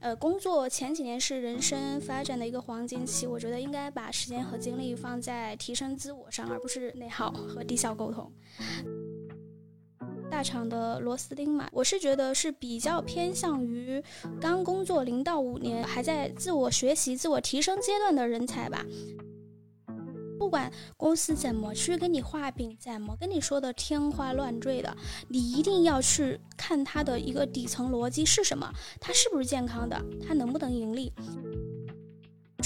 呃，工作前几年是人生发展的一个黄金期，我觉得应该把时间和精力放在提升自我上，而不是内耗和低效沟通。大厂的螺丝钉嘛，我是觉得是比较偏向于刚工作零到五年，还在自我学习、自我提升阶段的人才吧。不管公司怎么去跟你画饼，怎么跟你说的天花乱坠的，你一定要去看它的一个底层逻辑是什么，它是不是健康的，它能不能盈利。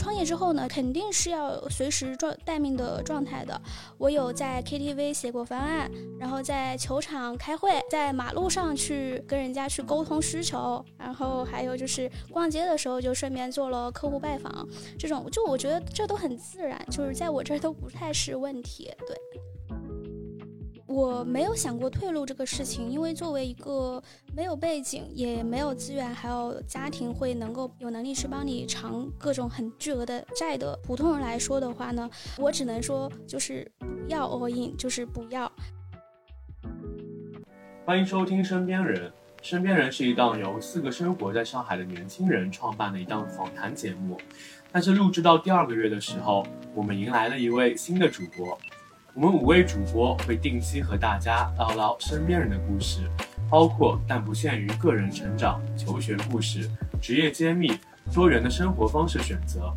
创业之后呢，肯定是要随时状待命的状态的。我有在 KTV 写过方案，然后在球场开会，在马路上去跟人家去沟通需求，然后还有就是逛街的时候就顺便做了客户拜访，这种就我觉得这都很自然，就是在我这儿都不太是问题，对。我没有想过退路这个事情，因为作为一个没有背景、也没有资源，还有家庭会能够有能力去帮你偿各种很巨额的债的普通人来说的话呢，我只能说就是不要 all in，就是不要。欢迎收听《身边人》，《身边人》是一档由四个生活在上海的年轻人创办的一档访谈节目。但是录制到第二个月的时候，我们迎来了一位新的主播。我们五位主播会定期和大家唠唠身边人的故事，包括但不限于个人成长、求学故事、职业揭秘、多元的生活方式选择。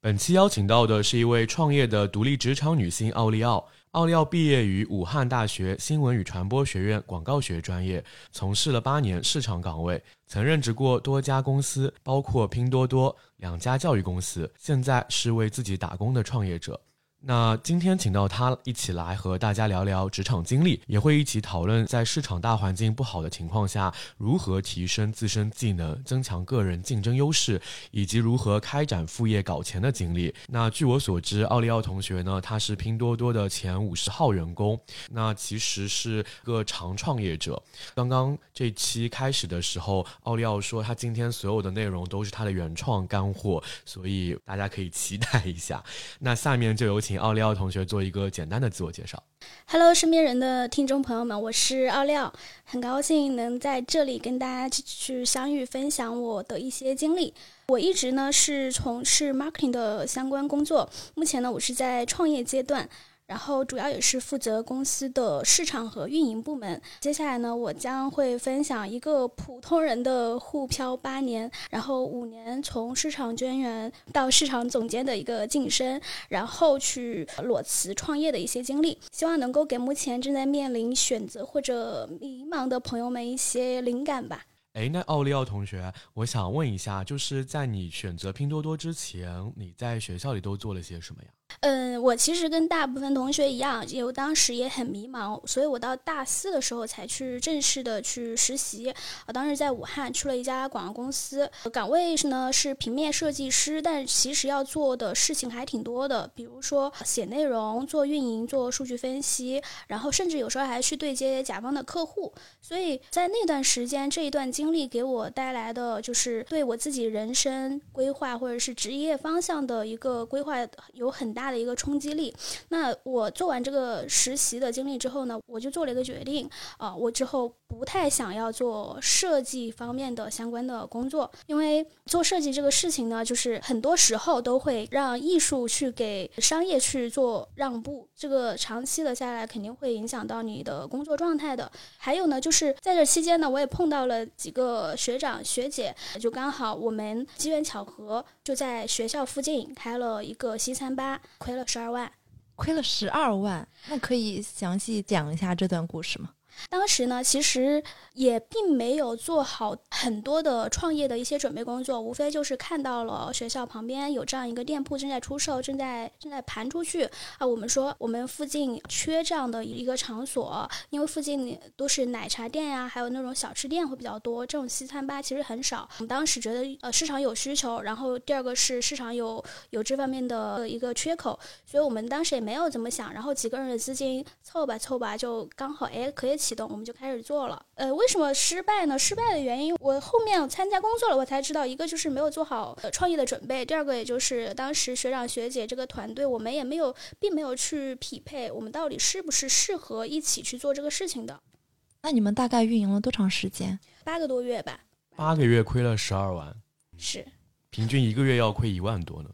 本期邀请到的是一位创业的独立职场女性奥利奥。奥利奥毕业于武汉大学新闻与传播学院广告学专业，从事了八年市场岗位，曾任职过多家公司，包括拼多多两家教育公司，现在是为自己打工的创业者。那今天请到他一起来和大家聊聊职场经历，也会一起讨论在市场大环境不好的情况下，如何提升自身技能，增强个人竞争优势，以及如何开展副业搞钱的经历。那据我所知，奥利奥同学呢，他是拼多多的前五十号员工，那其实是个长创业者。刚刚这期开始的时候，奥利奥说他今天所有的内容都是他的原创干货，所以大家可以期待一下。那下面就有请。奥利奥同学做一个简单的自我介绍。Hello，身边人的听众朋友们，我是奥利奥，很高兴能在这里跟大家去相遇，分享我的一些经历。我一直呢是从事 marketing 的相关工作，目前呢我是在创业阶段。然后主要也是负责公司的市场和运营部门。接下来呢，我将会分享一个普通人的沪漂八年，然后五年从市场专员到市场总监的一个晋升，然后去裸辞创业的一些经历，希望能够给目前正在面临选择或者迷茫的朋友们一些灵感吧。哎，那奥利奥同学，我想问一下，就是在你选择拼多多之前，你在学校里都做了些什么呀？嗯，我其实跟大部分同学一样，也当时也很迷茫，所以我到大四的时候才去正式的去实习。我当时在武汉去了一家广告公司，岗位是呢是平面设计师，但其实要做的事情还挺多的，比如说写内容、做运营、做数据分析，然后甚至有时候还去对接甲方的客户。所以在那段时间，这一段经历给我带来的就是对我自己人生规划或者是职业方向的一个规划有很大。的一个冲击力。那我做完这个实习的经历之后呢，我就做了一个决定啊，我之后不太想要做设计方面的相关的工作，因为做设计这个事情呢，就是很多时候都会让艺术去给商业去做让步，这个长期的下来肯定会影响到你的工作状态的。还有呢，就是在这期间呢，我也碰到了几个学长学姐，就刚好我们机缘巧合，就在学校附近开了一个西餐吧。亏了十二万，亏了十二万，那可以详细讲一下这段故事吗？当时呢，其实也并没有做好很多的创业的一些准备工作，无非就是看到了学校旁边有这样一个店铺正在出售，正在正在盘出去啊。我们说我们附近缺这样的一个场所，因为附近都是奶茶店呀，还有那种小吃店会比较多，这种西餐吧其实很少。我们当时觉得呃市场有需求，然后第二个是市场有有这方面的一个缺口，所以我们当时也没有怎么想，然后几个人的资金凑吧凑吧，就刚好哎可以。启动，我们就开始做了。呃，为什么失败呢？失败的原因，我后面参加工作了，我才知道，一个就是没有做好创业的准备，第二个也就是当时学长学姐这个团队，我们也没有，并没有去匹配，我们到底是不是适合一起去做这个事情的。那你们大概运营了多长时间？八个多月吧。八个月亏了十二万，是。平均一个月要亏一万多呢。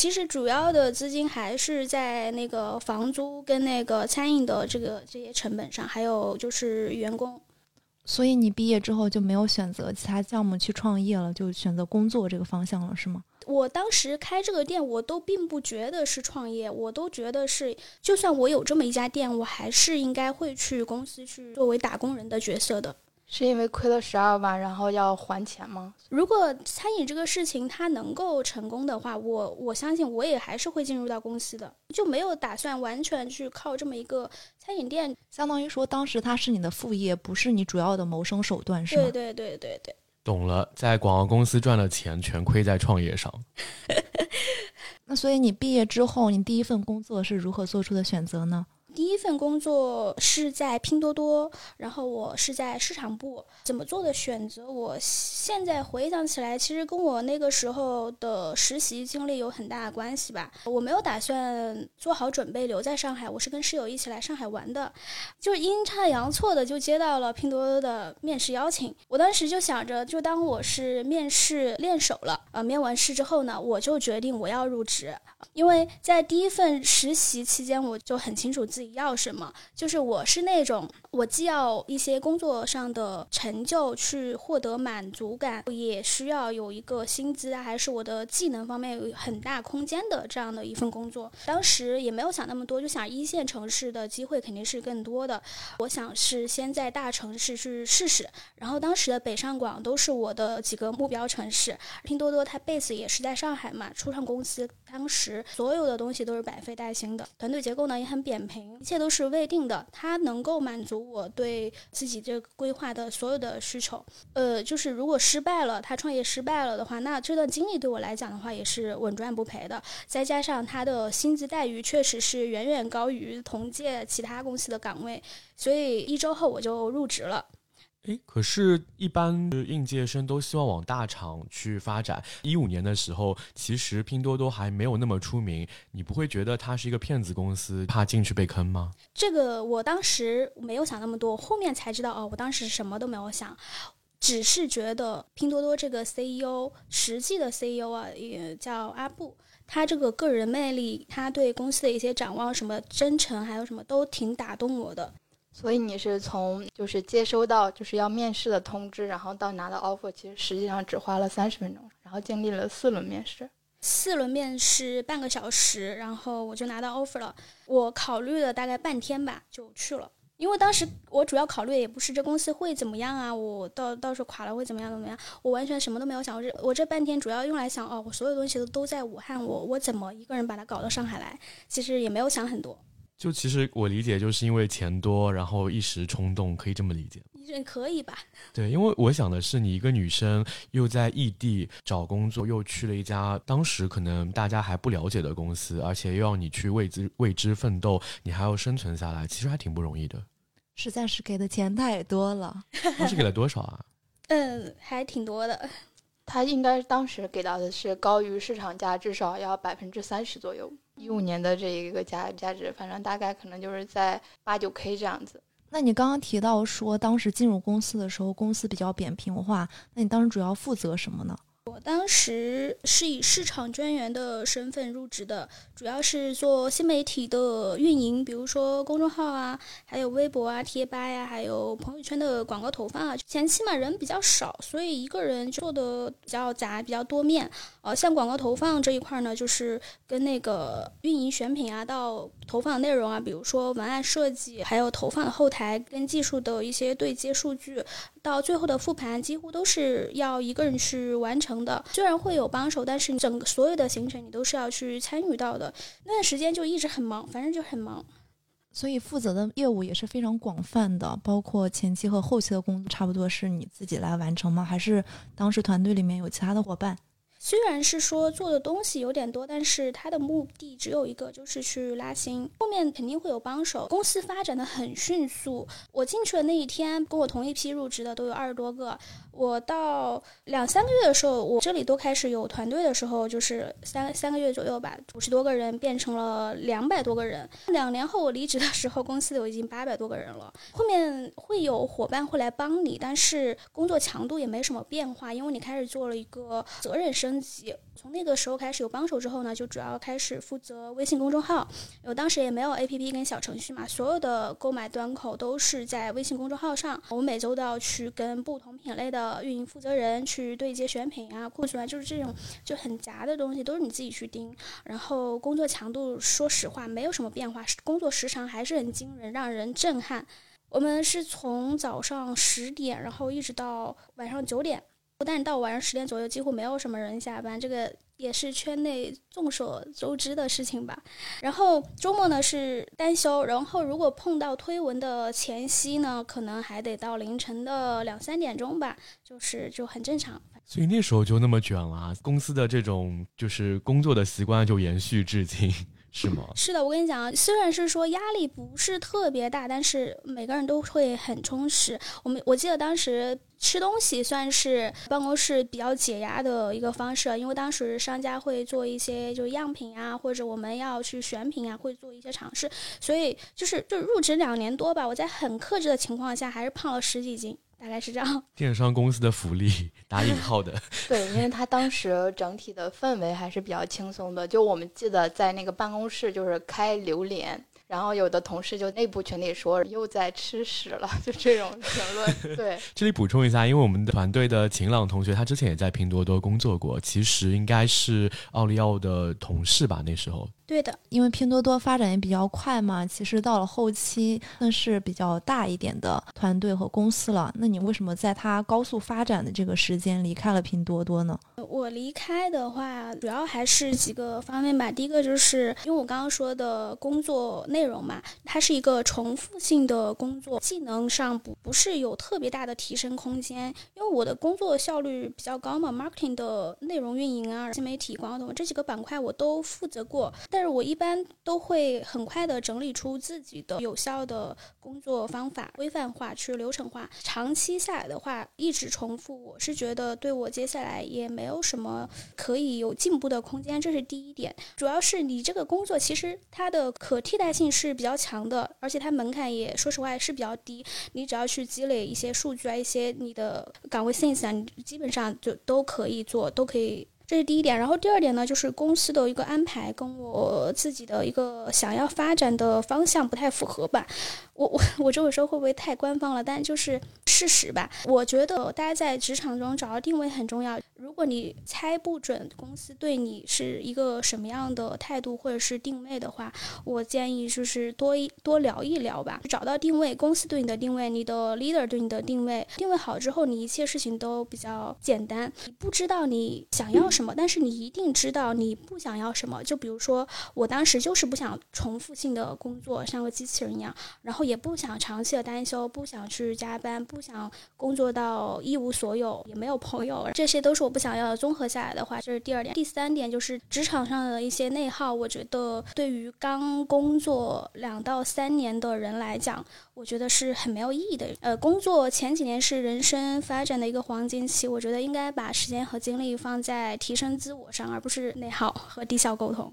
其实主要的资金还是在那个房租跟那个餐饮的这个这些成本上，还有就是员工。所以你毕业之后就没有选择其他项目去创业了，就选择工作这个方向了，是吗？我当时开这个店，我都并不觉得是创业，我都觉得是，就算我有这么一家店，我还是应该会去公司去作为打工人的角色的。是因为亏了十二万，然后要还钱吗？如果餐饮这个事情它能够成功的话，我我相信我也还是会进入到公司的，就没有打算完全去靠这么一个餐饮店。相当于说，当时它是你的副业，不是你主要的谋生手段，是吗？对对对对对。懂了，在广告公司赚了钱，全亏在创业上。那所以你毕业之后，你第一份工作是如何做出的选择呢？第一份工作是在拼多多，然后我是在市场部。怎么做的选择？我现在回想起来，其实跟我那个时候的实习经历有很大的关系吧。我没有打算做好准备留在上海，我是跟室友一起来上海玩的，就阴差阳错的就接到了拼多多的面试邀请。我当时就想着，就当我是面试练手了。呃，面完试之后呢，我就决定我要入职，因为在第一份实习期间，我就很清楚自。自己要什么？就是我是那种，我既要一些工作上的成就去获得满足感，也需要有一个薪资啊，还是我的技能方面有很大空间的这样的一份工作。当时也没有想那么多，就想一线城市的机会肯定是更多的。我想是先在大城市去试试。然后当时的北上广都是我的几个目标城市。拼多多它 base 也是在上海嘛，初创公司当时所有的东西都是百废待兴的，团队结构呢也很扁平。一切都是未定的，他能够满足我对自己这规划的所有的需求。呃，就是如果失败了，他创业失败了的话，那这段经历对我来讲的话也是稳赚不赔的。再加上他的薪资待遇确实是远远高于同届其他公司的岗位，所以一周后我就入职了。哎，可是，一般应届生都希望往大厂去发展。一五年的时候，其实拼多多还没有那么出名，你不会觉得它是一个骗子公司，怕进去被坑吗？这个我当时没有想那么多，后面才知道哦，我当时什么都没有想，只是觉得拼多多这个 CEO，实际的 CEO 啊，也叫阿布，他这个个人魅力，他对公司的一些展望，什么真诚，还有什么都挺打动我的。所以你是从就是接收到就是要面试的通知，然后到拿到 offer，其实实际上只花了三十分钟，然后经历了四轮面试，四轮面试半个小时，然后我就拿到 offer 了。我考虑了大概半天吧，就去了。因为当时我主要考虑的也不是这公司会怎么样啊，我到到时候垮了会怎么样怎么样，我完全什么都没有想。我这我这半天主要用来想，哦，我所有东西都都在武汉，我我怎么一个人把它搞到上海来？其实也没有想很多。就其实我理解，就是因为钱多，然后一时冲动，可以这么理解。你可以吧？对，因为我想的是，你一个女生又在异地找工作，又去了一家当时可能大家还不了解的公司，而且又要你去为之为之奋斗，你还要生存下来，其实还挺不容易的。实在是给的钱太多了。当时给了多少啊？嗯，还挺多的。他应该当时给到的是高于市场价至少要百分之三十左右。一五年的这一个价价值，反正大概可能就是在八九 K 这样子。那你刚刚提到说，当时进入公司的时候，公司比较扁平化，那你当时主要负责什么呢？我当时是以市场专员的身份入职的，主要是做新媒体的运营，比如说公众号啊，还有微博啊、贴吧呀，还有朋友圈的广告投放啊。前期嘛人比较少，所以一个人做的比较杂、比较多面。呃，像广告投放这一块呢，就是跟那个运营选品啊，到投放内容啊，比如说文案设计，还有投放的后台跟技术的一些对接数据，到最后的复盘，几乎都是要一个人去完成。的虽然会有帮手，但是整个所有的行程你都是要去参与到的。那段时间就一直很忙，反正就很忙。所以负责的业务也是非常广泛的，包括前期和后期的工作，差不多是你自己来完成吗？还是当时团队里面有其他的伙伴？虽然是说做的东西有点多，但是他的目的只有一个，就是去拉新。后面肯定会有帮手。公司发展的很迅速，我进去的那一天，跟我同一批入职的都有二十多个。我到两三个月的时候，我这里都开始有团队的时候，就是三三个月左右吧，五十多个人变成了两百多个人。两年后我离职的时候，公司有已经八百多个人了。后面会有伙伴会来帮你，但是工作强度也没什么变化，因为你开始做了一个责任升级。从那个时候开始有帮手之后呢，就主要开始负责微信公众号。我当时也没有 APP 跟小程序嘛，所有的购买端口都是在微信公众号上。我每周都要去跟不同品类的运营负责人去对接选品啊、库存啊，就是这种就很杂的东西都是你自己去盯。然后工作强度，说实话没有什么变化，工作时长还是很惊人，让人震撼。我们是从早上十点，然后一直到晚上九点。不但到晚上十点左右，几乎没有什么人下班，这个也是圈内众所周知的事情吧。然后周末呢是单休，然后如果碰到推文的前夕呢，可能还得到凌晨的两三点钟吧，就是就很正常。所以那时候就那么卷了，公司的这种就是工作的习惯就延续至今。是吗？是的，我跟你讲，虽然是说压力不是特别大，但是每个人都会很充实。我们我记得当时吃东西算是办公室比较解压的一个方式，因为当时商家会做一些就样品啊，或者我们要去选品啊，会做一些尝试。所以就是就入职两年多吧，我在很克制的情况下，还是胖了十几斤。大概是这样，电商公司的福利打引号的。对，因为他当时整体的氛围还是比较轻松的。就我们记得在那个办公室，就是开榴莲。然后有的同事就内部群里说又在吃屎了，就这种评论。对，这里补充一下，因为我们的团队的晴朗同学，他之前也在拼多多工作过，其实应该是奥利奥的同事吧？那时候，对的，因为拼多多发展也比较快嘛，其实到了后期算是比较大一点的团队和公司了。那你为什么在它高速发展的这个时间离开了拼多多呢？我离开的话，主要还是几个方面吧。第一个就是因为我刚刚说的工作内。容嘛，它是一个重复性的工作，技能上不不是有特别大的提升空间。因为我的工作效率比较高嘛，marketing 的内容运营啊、新媒体广告等这几个板块我都负责过，但是我一般都会很快的整理出自己的有效的工作方法，规范化去流程化。长期下来的话，一直重复，我是觉得对我接下来也没有什么可以有进步的空间，这是第一点。主要是你这个工作其实它的可替代性。是比较强的，而且它门槛也说实话是比较低。你只要去积累一些数据啊，一些你的岗位 sense 啊，你基本上就都可以做，都可以。这是第一点。然后第二点呢，就是公司的一个安排跟我自己的一个想要发展的方向不太符合吧。我我我这么说会不会太官方了？但就是事实吧。我觉得大家在职场中找到定位很重要。如果你猜不准公司对你是一个什么样的态度或者是定位的话，我建议就是多一多聊一聊吧。找到定位，公司对你的定位，你的 leader 对你的定位，定位好之后，你一切事情都比较简单。你不知道你想要什么，但是你一定知道你不想要什么。就比如说，我当时就是不想重复性的工作，像个机器人一样，然后也不想长期的单休，不想去加班，不想工作到一无所有，也没有朋友，这些都是我。不想要的综合下来的话，这是第二点。第三点就是职场上的一些内耗，我觉得对于刚工作两到三年的人来讲，我觉得是很没有意义的。呃，工作前几年是人生发展的一个黄金期，我觉得应该把时间和精力放在提升自我上，而不是内耗和低效沟通。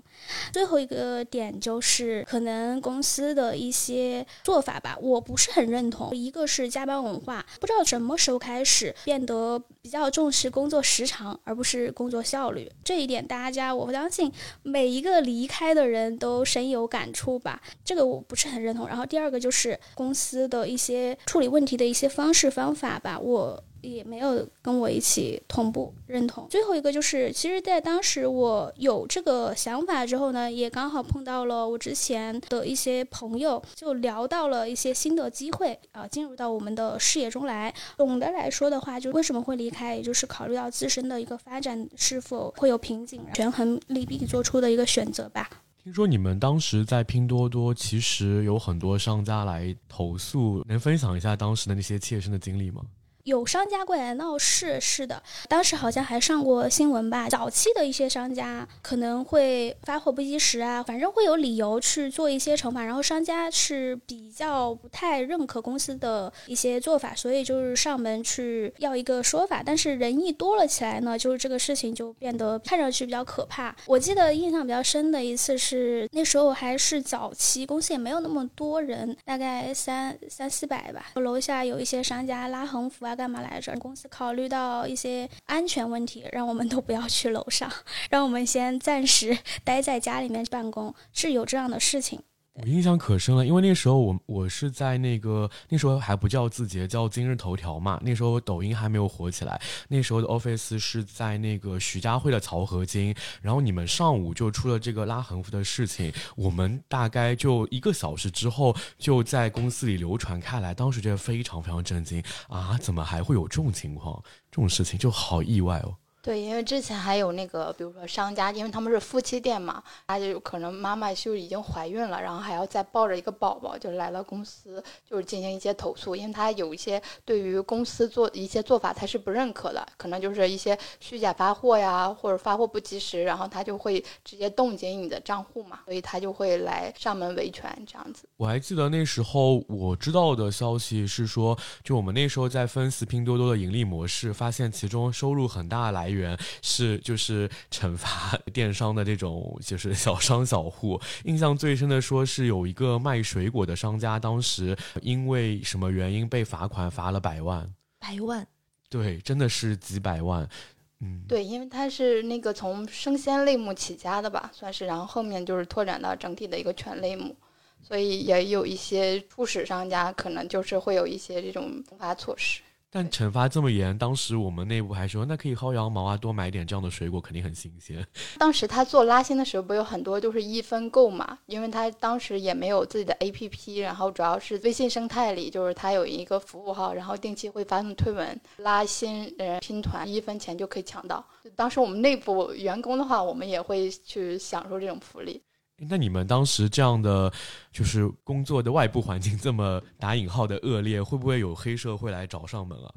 最后一个点就是可能公司的一些做法吧，我不是很认同。一个是加班文化，不知道什么时候开始变得比较重视工作时。长，而不是工作效率，这一点大家我相信每一个离开的人都深有感触吧。这个我不是很认同。然后第二个就是公司的一些处理问题的一些方式方法吧，我。也没有跟我一起同步认同。最后一个就是，其实，在当时我有这个想法之后呢，也刚好碰到了我之前的一些朋友，就聊到了一些新的机会啊，进入到我们的视野中来。总的来说的话，就为什么会离开，也就是考虑到自身的一个发展是否会有瓶颈，权衡利弊做出的一个选择吧。听说你们当时在拼多多，其实有很多商家来投诉，能分享一下当时的那些切身的经历吗？有商家过来闹事，是的，当时好像还上过新闻吧。早期的一些商家可能会发货不及时啊，反正会有理由去做一些惩罚。然后商家是比较不太认可公司的一些做法，所以就是上门去要一个说法。但是人一多了起来呢，就是这个事情就变得看上去比较可怕。我记得印象比较深的一次是那时候还是早期，公司也没有那么多人，大概三三四百吧。楼下有一些商家拉横幅啊。干嘛来着？公司考虑到一些安全问题，让我们都不要去楼上，让我们先暂时待在家里面办公，是有这样的事情。我印象可深了，因为那时候我我是在那个那时候还不叫字节，叫今日头条嘛。那时候抖音还没有火起来，那时候的 office 是在那个徐家汇的漕河泾。然后你们上午就出了这个拉横幅的事情，我们大概就一个小时之后就在公司里流传开来，当时觉得非常非常震惊啊！怎么还会有这种情况？这种事情就好意外哦。对，因为之前还有那个，比如说商家，因为他们是夫妻店嘛，他就可能妈妈就已经怀孕了，然后还要再抱着一个宝宝，就来了公司，就是进行一些投诉，因为他有一些对于公司做一些做法他是不认可的，可能就是一些虚假发货呀，或者发货不及时，然后他就会直接冻结你的账户嘛，所以他就会来上门维权这样子。我还记得那时候我知道的消息是说，就我们那时候在分析拼多多的盈利模式，发现其中收入很大来源。源是就是 惩罚电商的这种就是小商小户，印象最深的说是有一个卖水果的商家，当时因为什么原因被罚款罚了百万，百万，对，真的是几百万，嗯，对，因为他是那个从生鲜类目起家的吧，算是，然后后面就是拓展到整体的一个全类目，所以也有一些初始商家可能就是会有一些这种惩罚措施。但惩罚这么严，当时我们内部还说，那可以薅羊毛啊，多买点这样的水果，肯定很新鲜。当时他做拉新的时候，不有很多就是一分购嘛？因为他当时也没有自己的 APP，然后主要是微信生态里，就是他有一个服务号，然后定期会发送推文，拉新人拼团一分钱就可以抢到。当时我们内部员工的话，我们也会去享受这种福利。那你们当时这样的就是工作的外部环境这么打引号的恶劣，会不会有黑社会来找上门啊？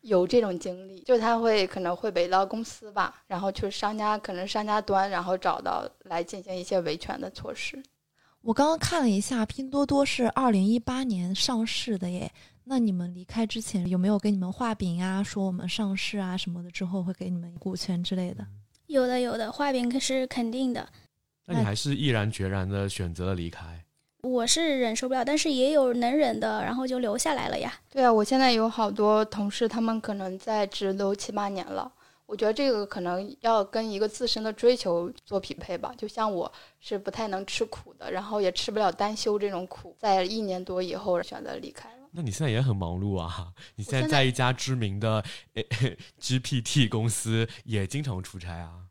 有这种经历，就他会可能会围到公司吧，然后去商家，可能商家端，然后找到来进行一些维权的措施。我刚刚看了一下，拼多多是二零一八年上市的耶。那你们离开之前有没有给你们画饼啊？说我们上市啊什么的，之后会给你们股权之类的？有的，有的，画饼可是肯定的。那你还是毅然决然的选择了离开？我是忍受不了，但是也有能忍的，然后就留下来了呀。对啊，我现在有好多同事，他们可能在职都七八年了。我觉得这个可能要跟一个自身的追求做匹配吧。就像我是不太能吃苦的，然后也吃不了单休这种苦，在一年多以后选择离开了。那你现在也很忙碌啊？你现在在一家知名的 GPT 公司，也经常出差啊？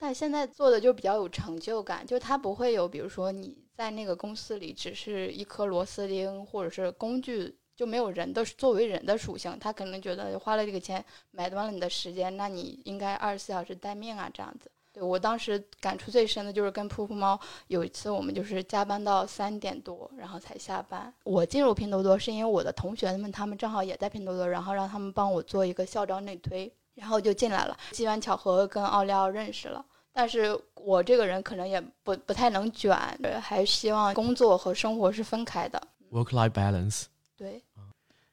但现在做的就比较有成就感，就它不会有，比如说你在那个公司里只是一颗螺丝钉或者是工具，就没有人的作为人的属性。他可能觉得花了这个钱买断了你的时间，那你应该二十四小时待命啊，这样子。对我当时感触最深的就是跟噗噗猫有一次，我们就是加班到三点多，然后才下班。我进入拼多多是因为我的同学们他们正好也在拼多多，然后让他们帮我做一个校招内推，然后就进来了。机缘巧合跟奥利奥认识了。但是我这个人可能也不不太能卷，还希望工作和生活是分开的。Work-life balance。对。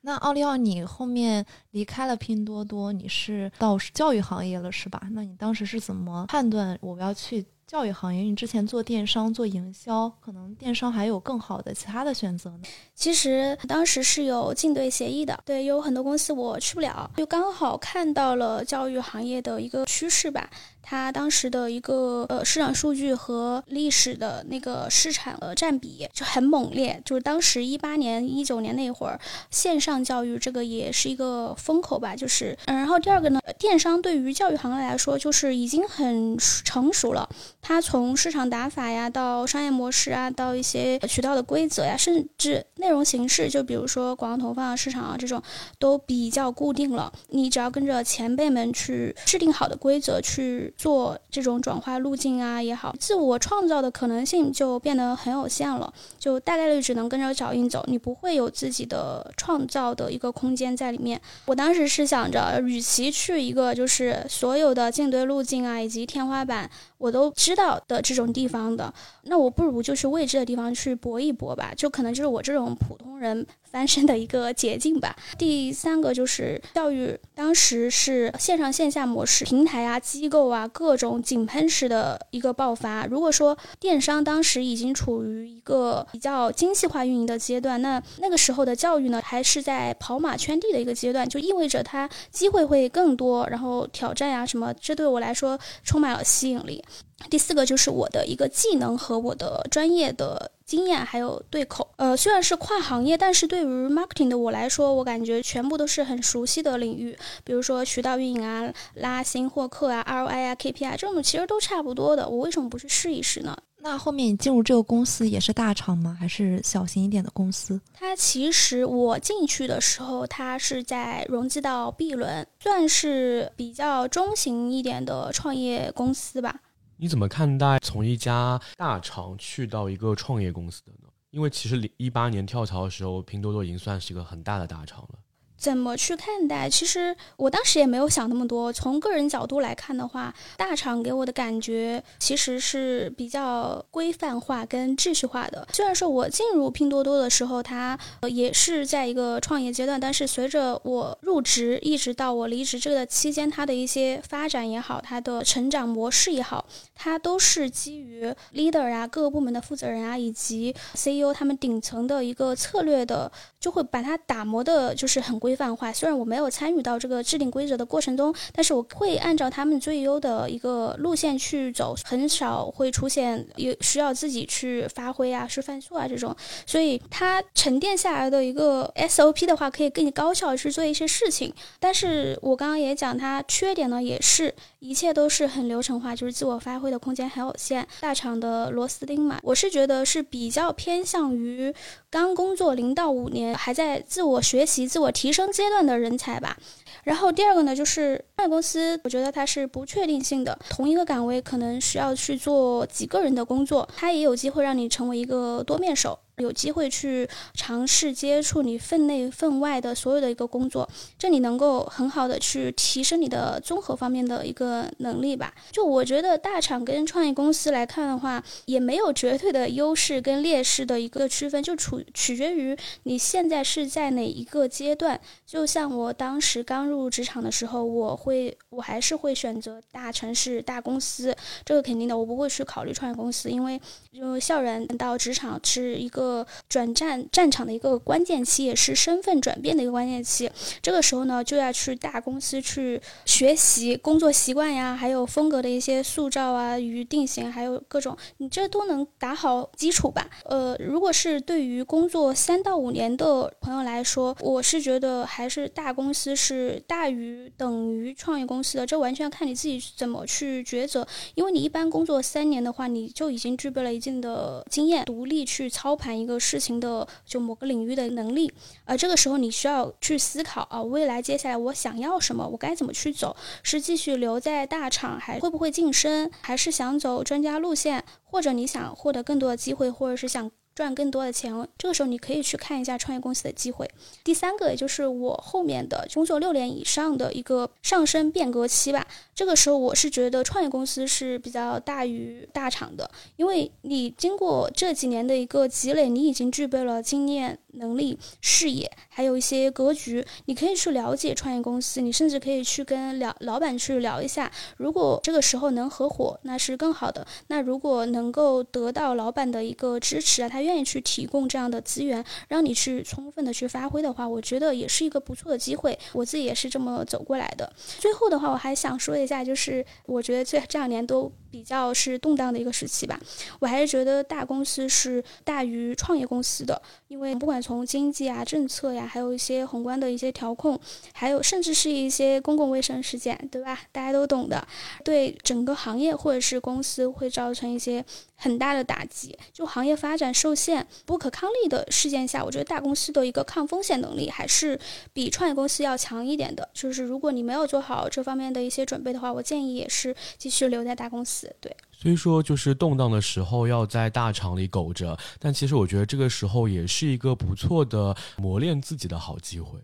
那奥利奥，你后面离开了拼多多，你是到教育行业了，是吧？那你当时是怎么判断我要去？教育行业，你之前做电商做营销，可能电商还有更好的其他的选择呢。其实当时是有竞对协议的，对，有很多公司我去不了，就刚好看到了教育行业的一个趋势吧。它当时的一个呃市场数据和历史的那个市场呃占比就很猛烈，就是当时一八年一九年那会儿，线上教育这个也是一个风口吧，就是嗯，然后第二个呢，电商对于教育行业来说就是已经很成熟了。它从市场打法呀，到商业模式啊，到一些渠道的规则呀，甚至内容形式，就比如说广告投放市场啊这种，都比较固定了。你只要跟着前辈们去制定好的规则去做这种转化路径啊也好，自我创造的可能性就变得很有限了，就大概率只能跟着脚印走，你不会有自己的创造的一个空间在里面。我当时是想着，与其去一个就是所有的进队路径啊以及天花板。我都知道的这种地方的，那我不如就去未知的地方去搏一搏吧，就可能就是我这种普通人。翻身的一个捷径吧。第三个就是教育，当时是线上线下模式，平台啊、机构啊各种井喷式的一个爆发。如果说电商当时已经处于一个比较精细化运营的阶段，那那个时候的教育呢，还是在跑马圈地的一个阶段，就意味着它机会会更多，然后挑战呀什么，这对我来说充满了吸引力。第四个就是我的一个技能和我的专业的。经验还有对口，呃，虽然是跨行业，但是对于 marketing 的我来说，我感觉全部都是很熟悉的领域。比如说渠道运营啊、拉新获客啊、ROI 啊、KPI 这种，其实都差不多的。我为什么不去试一试呢？那后面你进入这个公司也是大厂吗？还是小型一点的公司？它其实我进去的时候，它是在融资到 B 轮，算是比较中型一点的创业公司吧。你怎么看待从一家大厂去到一个创业公司的呢？因为其实一八年跳槽的时候，拼多多已经算是一个很大的大厂了。怎么去看待？其实我当时也没有想那么多。从个人角度来看的话，大厂给我的感觉其实是比较规范化跟秩序化的。虽然说我进入拼多多的时候，它也是在一个创业阶段，但是随着我入职，一直到我离职这个期间，它的一些发展也好，它的成长模式也好，它都是基于 leader 啊、各个部门的负责人啊以及 CEO 他们顶层的一个策略的，就会把它打磨的，就是很。规范化，虽然我没有参与到这个制定规则的过程中，但是我会按照他们最优的一个路线去走，很少会出现有需要自己去发挥啊、是犯错啊这种。所以它沉淀下来的一个 SOP 的话，可以更高效去做一些事情。但是我刚刚也讲，它缺点呢，也是一切都是很流程化，就是自我发挥的空间很有限。大厂的螺丝钉嘛，我是觉得是比较偏向于刚工作零到五年，还在自我学习、自我提升。生阶段的人才吧，然后第二个呢，就是创业公司，我觉得它是不确定性的，同一个岗位可能需要去做几个人的工作，它也有机会让你成为一个多面手。有机会去尝试接触你分内分外的所有的一个工作，这你能够很好的去提升你的综合方面的一个能力吧。就我觉得大厂跟创业公司来看的话，也没有绝对的优势跟劣势的一个区分，就处取决于你现在是在哪一个阶段。就像我当时刚入职场的时候，我会我还是会选择大城市大公司，这个肯定的，我不会去考虑创业公司，因为就校园到职场是一个。个转战战场的一个关键期，也是身份转变的一个关键期。这个时候呢，就要去大公司去学习工作习惯呀，还有风格的一些塑造啊与定型，还有各种，你这都能打好基础吧？呃，如果是对于工作三到五年的朋友来说，我是觉得还是大公司是大于等于创业公司的，这完全要看你自己怎么去抉择。因为你一般工作三年的话，你就已经具备了一定的经验，独立去操盘。一个事情的就某个领域的能力，而这个时候你需要去思考啊，未来接下来我想要什么，我该怎么去走？是继续留在大厂，还会不会晋升？还是想走专家路线？或者你想获得更多的机会，或者是想？赚更多的钱，这个时候你可以去看一下创业公司的机会。第三个，也就是我后面的工作六年以上的一个上升变革期吧。这个时候，我是觉得创业公司是比较大于大厂的，因为你经过这几年的一个积累，你已经具备了经验。能力、视野，还有一些格局，你可以去了解创业公司，你甚至可以去跟聊老板去聊一下。如果这个时候能合伙，那是更好的。那如果能够得到老板的一个支持啊，他愿意去提供这样的资源，让你去充分的去发挥的话，我觉得也是一个不错的机会。我自己也是这么走过来的。最后的话，我还想说一下，就是我觉得这这两年都。比较是动荡的一个时期吧，我还是觉得大公司是大于创业公司的，因为不管从经济啊、政策呀，还有一些宏观的一些调控，还有甚至是一些公共卫生事件，对吧？大家都懂的，对整个行业或者是公司会造成一些很大的打击。就行业发展受限、不可抗力的事件下，我觉得大公司的一个抗风险能力还是比创业公司要强一点的。就是如果你没有做好这方面的一些准备的话，我建议也是继续留在大公司。对。所以说，就是动荡的时候要在大厂里苟着，但其实我觉得这个时候也是一个不错的磨练自己的好机会。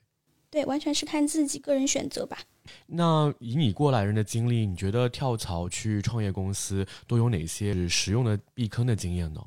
对，完全是看自己个人选择吧。那以你过来人的经历，你觉得跳槽去创业公司都有哪些实用的避坑的经验呢？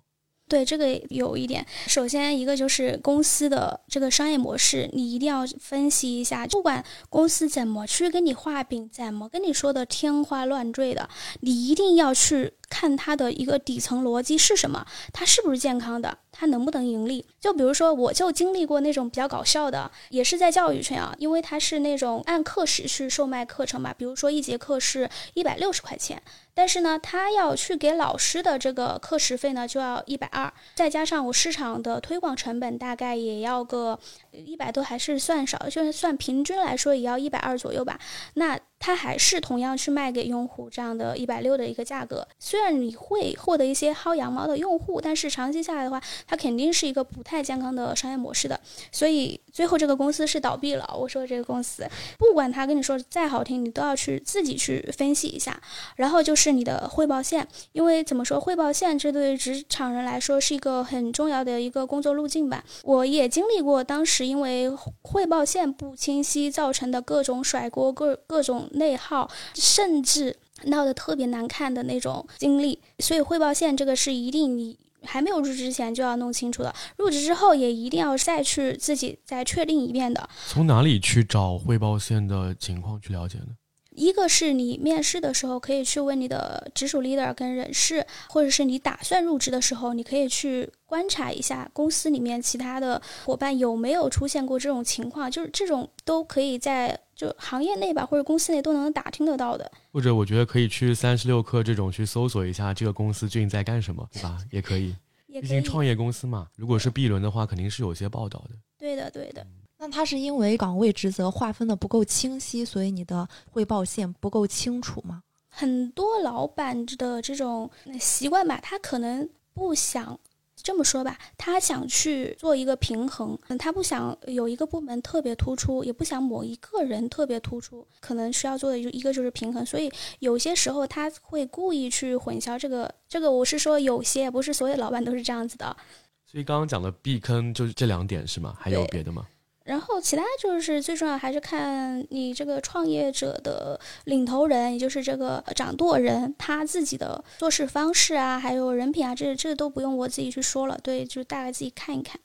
对这个有一点，首先一个就是公司的这个商业模式，你一定要分析一下。不管公司怎么去跟你画饼，怎么跟你说的天花乱坠的，你一定要去看它的一个底层逻辑是什么，它是不是健康的，它能不能盈利。就比如说，我就经历过那种比较搞笑的，也是在教育圈啊，因为它是那种按课时去售卖课程嘛，比如说一节课是一百六十块钱。但是呢，他要去给老师的这个课时费呢，就要一百二，再加上我市场的推广成本，大概也要个一百多，还是算少，就是算平均来说，也要一百二左右吧。那。它还是同样去卖给用户这样的一百六的一个价格，虽然你会获得一些薅羊毛的用户，但是长期下来的话，它肯定是一个不太健康的商业模式的。所以最后这个公司是倒闭了。我说这个公司，不管他跟你说再好听，你都要去自己去分析一下。然后就是你的汇报线，因为怎么说汇报线，这对职场人来说是一个很重要的一个工作路径吧。我也经历过当时因为汇报线不清晰造成的各种甩锅，各各种。内耗，甚至闹得特别难看的那种经历，所以汇报线这个是一定你还没有入职之前就要弄清楚的，入职之后也一定要再去自己再确定一遍的。从哪里去找汇报线的情况去了解呢？一个是你面试的时候可以去问你的直属 leader 跟人事，或者是你打算入职的时候，你可以去观察一下公司里面其他的伙伴有没有出现过这种情况，就是这种都可以在就行业内吧，或者公司内都能打听得到的。或者我觉得可以去三十六氪这种去搜索一下这个公司最近在干什么，对吧？也可以，毕竟创业公司嘛，如果是 B 轮的话，肯定是有些报道的。对的，对的。那他是因为岗位职责划分的不够清晰，所以你的汇报线不够清楚吗？很多老板的这种习惯吧，他可能不想这么说吧，他想去做一个平衡，他不想有一个部门特别突出，也不想某一个人特别突出，可能需要做的就一个就是平衡，所以有些时候他会故意去混淆这个。这个我是说有些，不是所有老板都是这样子的。所以刚刚讲的避坑就是这两点是吗？还有别的吗？然后其他就是最重要还是看你这个创业者的领头人，也就是这个掌舵人他自己的做事方式啊，还有人品啊，这这都不用我自己去说了，对，就大概自己看一看。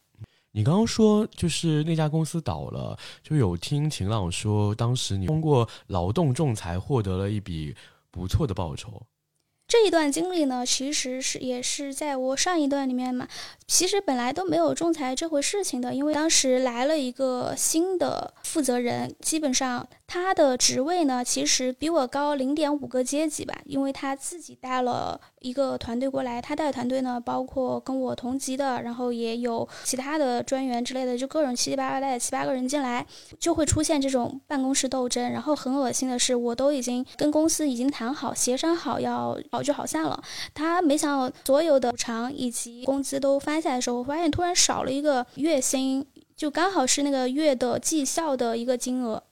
你刚刚说就是那家公司倒了，就有听秦朗说，当时你通过劳动仲裁获得了一笔不错的报酬。这一段经历呢，其实是也是在我上一段里面嘛。其实本来都没有仲裁这回事情的，因为当时来了一个新的负责人，基本上他的职位呢，其实比我高零点五个阶级吧，因为他自己带了一个团队过来，他带的团队呢，包括跟我同级的，然后也有其他的专员之类的，就各种七七八八带七八个人进来，就会出现这种办公室斗争。然后很恶心的是，我都已经跟公司已经谈好、协商好要好聚好散了，他没想到所有的补偿以及工资都翻。下来的时候，我发现突然少了一个月薪，就刚好是那个月的绩效的一个金额。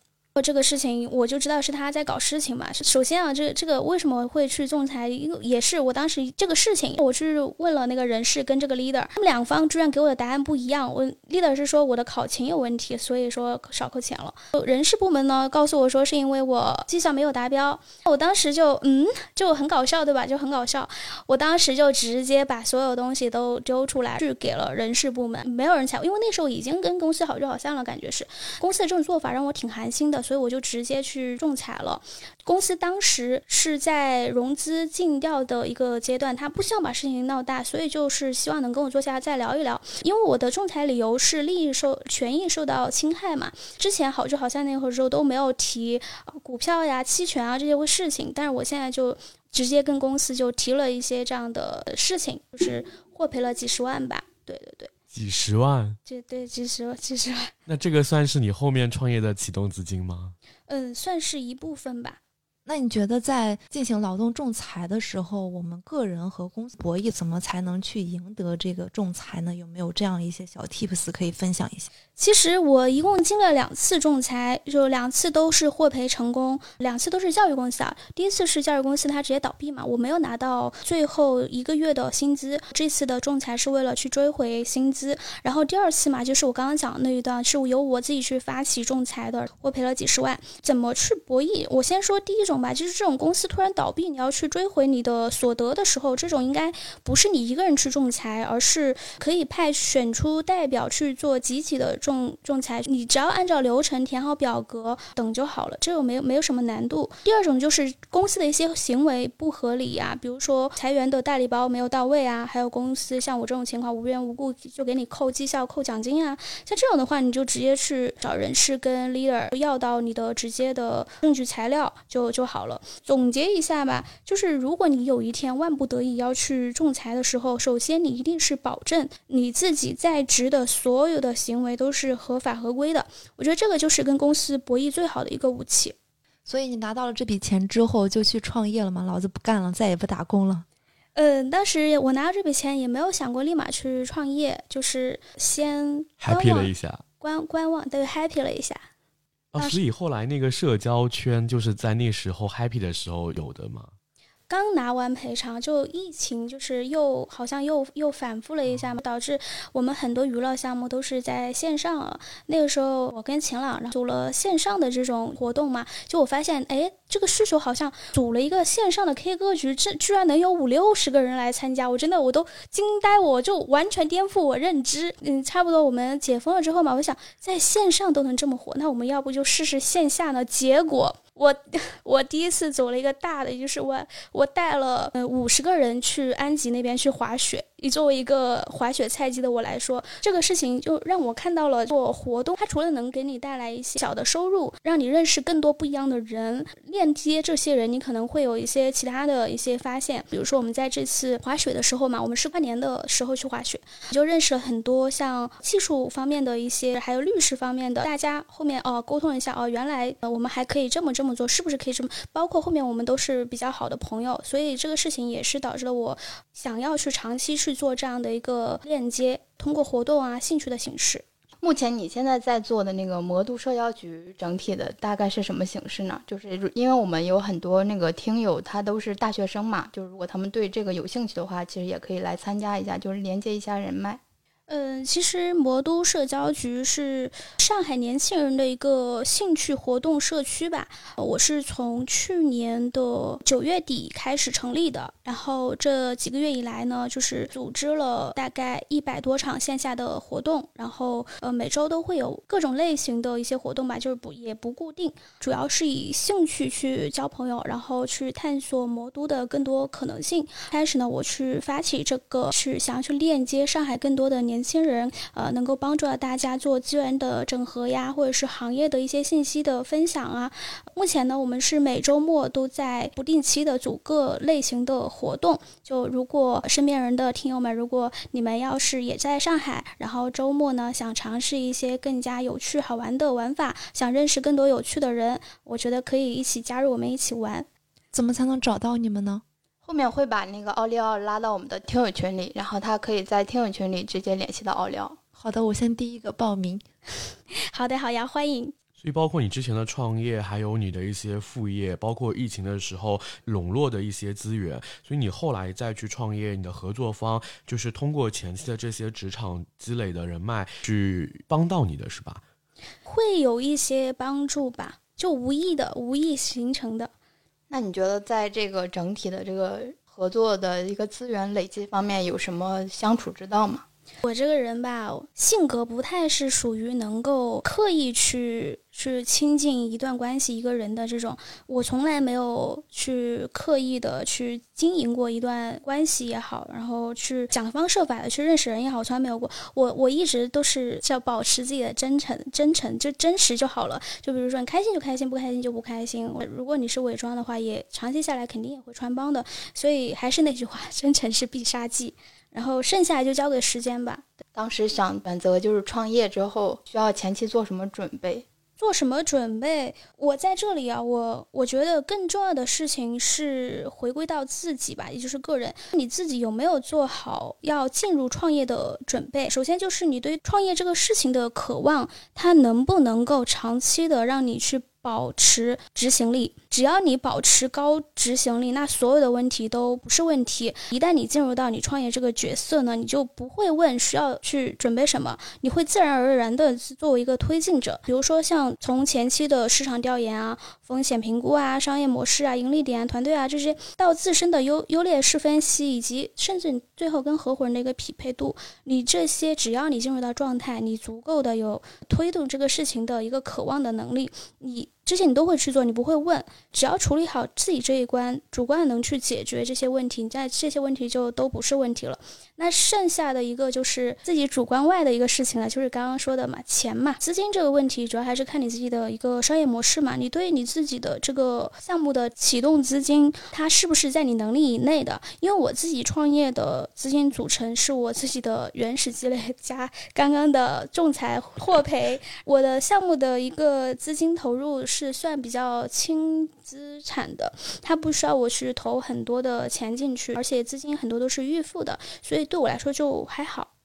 这个事情我就知道是他在搞事情嘛。首先啊，这这个为什么会去仲裁？因为也是我当时这个事情，我去问了那个人事跟这个 leader，他们两方居然给我的答案不一样。我 leader 是说我的考勤有问题，所以说少扣钱了。人事部门呢告诉我说是因为我绩效没有达标。我当时就嗯，就很搞笑对吧？就很搞笑。我当时就直接把所有东西都丢出来去给了人事部门，没有人睬，因为那时候已经跟公司好聚好散了，感觉是公司的这种做法让我挺寒心的。所以我就直接去仲裁了。公司当时是在融资尽调的一个阶段，他不希望把事情闹大，所以就是希望能跟我坐下再聊一聊。因为我的仲裁理由是利益受权益受到侵害嘛。之前好聚好散那会儿时候都没有提股票呀、期权啊这些事情，但是我现在就直接跟公司就提了一些这样的事情，就是获赔了几十万吧。对对对。几十万，这对几十万几十万，那这个算是你后面创业的启动资金吗？嗯，算是一部分吧。那你觉得在进行劳动仲裁的时候，我们个人和公司博弈，怎么才能去赢得这个仲裁呢？有没有这样一些小 tips 可以分享一下？其实我一共经历了两次仲裁，就两次都是获赔成功，两次都是教育公司啊。第一次是教育公司，它直接倒闭嘛，我没有拿到最后一个月的薪资。这次的仲裁是为了去追回薪资。然后第二次嘛，就是我刚刚讲的那一段，是由我自己去发起仲裁的，获赔了几十万。怎么去博弈？我先说第一种吧，就是这种公司突然倒闭，你要去追回你的所得的时候，这种应该不是你一个人去仲裁，而是可以派选出代表去做集体的仲仲裁，你只要按照流程填好表格等就好了，这个没有没有什么难度。第二种就是公司的一些行为不合理呀，比如说裁员的大礼包没有到位啊，还有公司像我这种情况无缘无故就给你扣绩效、扣奖金啊，像这种的话，你就直接去找人事跟 leader 要到你的直接的证据材料就就好了。总结一下吧，就是如果你有一天万不得已要去仲裁的时候，首先你一定是保证你自己在职的所有的行为都是合法合规的。我觉得这个就是跟公司博弈最好的一个武器。所以你拿到了这笔钱之后就去创业了吗？老子不干了，再也不打工了。嗯，当时我拿到这笔钱也没有想过立马去创业，就是先 happy 了一下，观观望，对，happy 了一下。啊，所以后来那个社交圈就是在那时候 happy 的时候有的吗？刚拿完赔偿，就疫情就是又好像又又反复了一下嘛，导致我们很多娱乐项目都是在线上。那个时候我跟秦朗组了线上的这种活动嘛，就我发现，哎，这个需求好像组了一个线上的 K 歌局，这居然能有五六十个人来参加，我真的我都惊呆，我就完全颠覆我认知。嗯，差不多我们解封了之后嘛，我想在线上都能这么火，那我们要不就试试线下呢？结果。我我第一次走了一个大的，就是我我带了呃五十个人去安吉那边去滑雪。以作为一个滑雪菜鸡的我来说，这个事情就让我看到了做活动，它除了能给你带来一些小的收入，让你认识更多不一样的人，链接这些人，你可能会有一些其他的一些发现。比如说我们在这次滑雪的时候嘛，我们是跨年的时候去滑雪，就认识了很多像技术方面的一些，还有律师方面的，大家后面哦沟通一下哦，原来呃我们还可以这么这么做，是不是可以这么？包括后面我们都是比较好的朋友，所以这个事情也是导致了我想要去长期去做这样的一个链接，通过活动啊、兴趣的形式。目前你现在在做的那个魔都社交局，整体的大概是什么形式呢？就是因为我们有很多那个听友，他都是大学生嘛，就是如果他们对这个有兴趣的话，其实也可以来参加一下，就是连接一下人脉。嗯，其实魔都社交局是上海年轻人的一个兴趣活动社区吧。我是从去年的九月底开始成立的，然后这几个月以来呢，就是组织了大概一百多场线下的活动，然后呃每周都会有各种类型的一些活动吧，就是不也不固定，主要是以兴趣去交朋友，然后去探索魔都的更多可能性。开始呢，我去发起这个，是想要去链接上海更多的年。年轻人，呃，能够帮助到大家做资源的整合呀，或者是行业的一些信息的分享啊。目前呢，我们是每周末都在不定期的组各类型的活动。就如果身边人的听友们，如果你们要是也在上海，然后周末呢想尝试一些更加有趣好玩的玩法，想认识更多有趣的人，我觉得可以一起加入我们一起玩。怎么才能找到你们呢？后面会把那个奥利奥拉到我们的听友群里，然后他可以在听友群里直接联系到奥利奥。好的，我先第一个报名。好的，好呀，欢迎。所以包括你之前的创业，还有你的一些副业，包括疫情的时候笼络的一些资源，所以你后来再去创业，你的合作方就是通过前期的这些职场积累的人脉去帮到你的是吧？会有一些帮助吧，就无意的、无意形成的。那你觉得在这个整体的这个合作的一个资源累积方面有什么相处之道吗？我这个人吧，性格不太是属于能够刻意去。去亲近一段关系、一个人的这种，我从来没有去刻意的去经营过一段关系也好，然后去想方设法的去认识人也好，从来没有过。我我一直都是叫保持自己的真诚，真诚就真实就好了。就比如说你开心就开心，不开心就不开心。如果你是伪装的话，也长期下来肯定也会穿帮的。所以还是那句话，真诚是必杀技。然后剩下就交给时间吧。当时想选择就是创业之后，需要前期做什么准备？做什么准备？我在这里啊，我我觉得更重要的事情是回归到自己吧，也就是个人，你自己有没有做好要进入创业的准备？首先就是你对创业这个事情的渴望，它能不能够长期的让你去。保持执行力，只要你保持高执行力，那所有的问题都不是问题。一旦你进入到你创业这个角色呢，你就不会问需要去准备什么，你会自然而然的作为一个推进者。比如说像从前期的市场调研啊、风险评估啊、商业模式啊、盈利点、团队啊这些，到自身的优优劣势分析，以及甚至最后跟合伙人的一个匹配度，你这些只要你进入到状态，你足够的有推动这个事情的一个渴望的能力，你。这些你都会去做，你不会问，只要处理好自己这一关，主观能去解决这些问题，你在这些问题就都不是问题了。那剩下的一个就是自己主观外的一个事情了，就是刚刚说的嘛，钱嘛，资金这个问题主要还是看你自己的一个商业模式嘛，你对你自己的这个项目的启动资金，它是不是在你能力以内的？因为我自己创业的资金组成是我自己的原始积累 加刚刚的仲裁获赔，我的项目的一个资金投入。是算比较轻资产的，它不需要我去投很多的钱进去，而且资金很多都是预付的，所以对我来说就还好。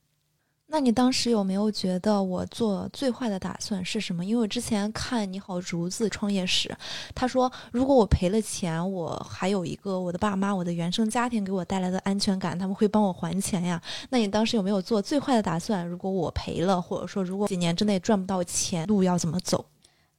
那你当时有没有觉得我做最坏的打算是什么？因为我之前看你好竹子创业史，他说如果我赔了钱，我还有一个我的爸妈，我的原生家庭给我带来的安全感，他们会帮我还钱呀。那你当时有没有做最坏的打算？如果我赔了，或者说如果几年之内赚不到钱，路要怎么走？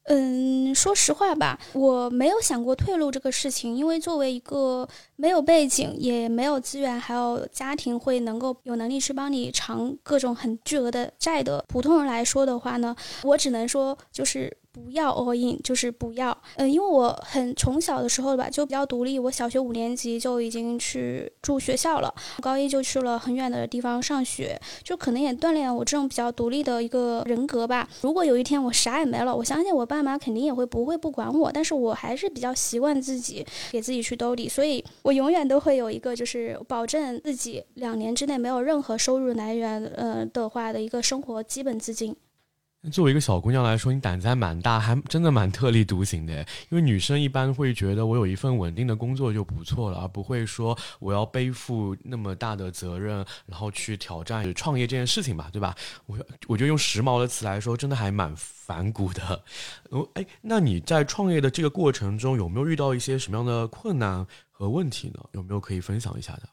嗯，说实话吧，我没有想过退路这个事情，因为作为一个没有背景、也没有资源，还有家庭会能够有能力去帮你偿各种很巨额的债的普通人来说的话呢，我只能说就是。不要 all in，就是不要。嗯，因为我很从小的时候吧，就比较独立。我小学五年级就已经去住学校了，高一就去了很远的地方上学，就可能也锻炼了我这种比较独立的一个人格吧。如果有一天我啥也没了，我相信我爸妈肯定也会不会不管我，但是我还是比较习惯自己给自己去兜底，所以我永远都会有一个就是保证自己两年之内没有任何收入来源，呃的话的一个生活基本资金。作为一个小姑娘来说，你胆子还蛮大，还真的蛮特立独行的。因为女生一般会觉得我有一份稳定的工作就不错了，而不会说我要背负那么大的责任，然后去挑战创业这件事情吧，对吧？我我觉得用时髦的词来说，真的还蛮反骨的。哦，哎，那你在创业的这个过程中，有没有遇到一些什么样的困难和问题呢？有没有可以分享一下的？